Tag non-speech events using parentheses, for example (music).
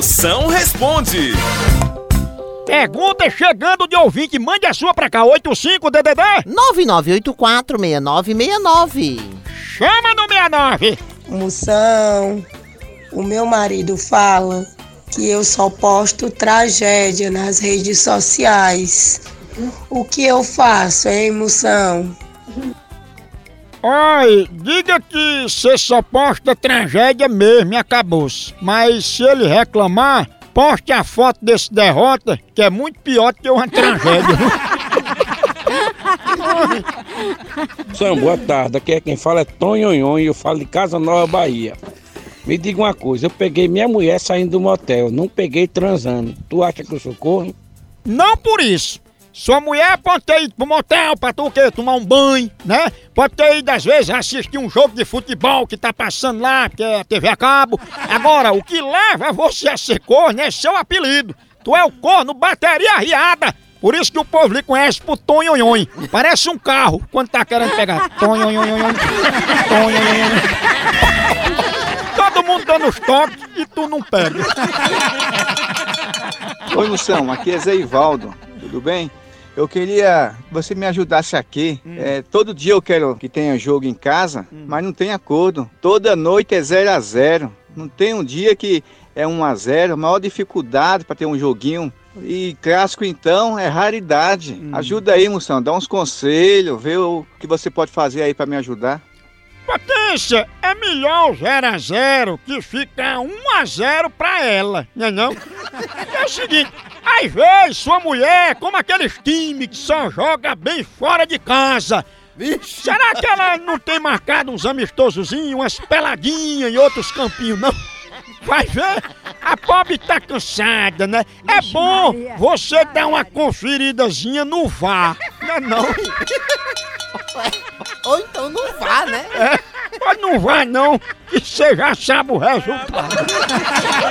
Moção responde. Pergunta chegando de ouvinte, mande a sua pra cá, 85DDD. 99846969. Chama no 69. Moção, o meu marido fala que eu só posto tragédia nas redes sociais. O que eu faço, hein, Moção? Oi, diga que você só posta tragédia mesmo e acabou-se. Mas se ele reclamar, poste a foto desse derrota, que é muito pior do que uma tragédia. São, (laughs) boa tarde. Aqui é quem fala é Tonhonhon e eu falo de Casa Nova, Bahia. Me diga uma coisa, eu peguei minha mulher saindo do motel, não peguei transando. Tu acha que eu sou corno? Não por isso. Sua mulher pode ter ido pro motel pra tu o quê? Tomar um banho, né? Pode ter ido, às vezes, assistir um jogo de futebol que tá passando lá, que é TV a cabo. Agora, o que leva você a ser corno é seu apelido. Tu é o corno bateria riada. Por isso que o povo lhe conhece por Tonhonhon. Parece um carro quando tá querendo pegar. Todo mundo dando os toques e tu não pega. Oi, Moção, aqui é Zé Ivaldo, tudo bem? Eu queria que você me ajudasse aqui. É, todo dia eu quero que tenha jogo em casa, mas não tem acordo. Toda noite é 0 a 0 Não tem um dia que é 1 a 0 Maior dificuldade para ter um joguinho. E clássico então é raridade. Ajuda aí, Moção, dá uns conselhos, vê o que você pode fazer aí para me ajudar. Potência, é melhor 0 a 0 que ficar 1 a 0 pra ela, né não? (laughs) É o seguinte, às vezes sua mulher, como aqueles times que só joga bem fora de casa, será que ela não tem marcado uns amistosozinhos, umas peladinhas em outros campinhos, não? Vai ver, a pobre tá cansada, né? É bom você dar uma conferidazinha no VAR, né não? Ou então não vá, né? Mas não vai não, que você já sabe o resultado. (laughs)